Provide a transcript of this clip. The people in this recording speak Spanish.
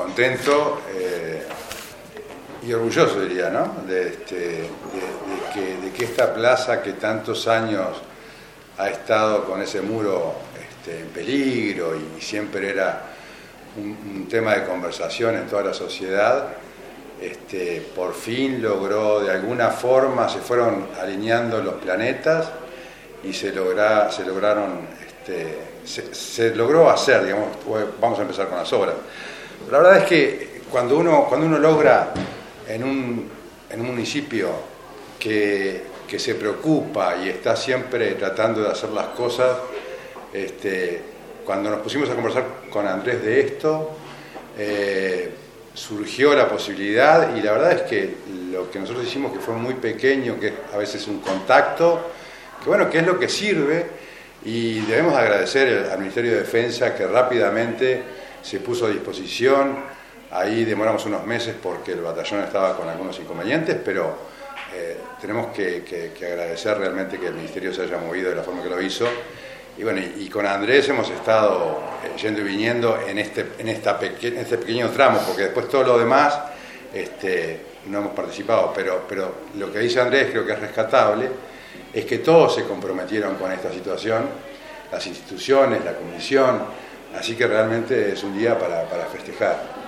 contento eh, y orgulloso, diría, ¿no? De, este, de, que, esta plaza que tantos años ha estado con ese muro este, en peligro y siempre era un, tema de conversación en toda la sociedad, este, por fin logró, de alguna forma, se fueron alineando los planetas y se, logra, se lograron, se, logró hacer, digamos, vamos a empezar con las obras. La verdad es que cuando uno, cuando uno logra en un, en un municipio que, que, se preocupa y está siempre tratando de hacer las cosas, este, cuando nos pusimos a conversar con Andrés de esto, eh, surgió la posibilidad y la verdad es que lo que nosotros hicimos que fue muy pequeño, que es a veces un contacto, que bueno, que es lo que sirve y debemos agradecer al Ministerio de Defensa que rápidamente se puso a disposición, ahí demoramos unos meses porque el batallón estaba con algunos inconvenientes, pero eh, tenemos que, que agradecer realmente que el Ministerio se haya movido de la forma que lo hizo. Y bueno, y, con Andrés hemos estado eh, yendo y viniendo en este, en, esta este pequeño tramo, porque después todo lo demás este, no hemos participado, pero, pero lo que dice Andrés creo que es rescatable, es que todos se comprometieron con esta situación, las instituciones, la comisión, así que realmente es un día para, para festejar.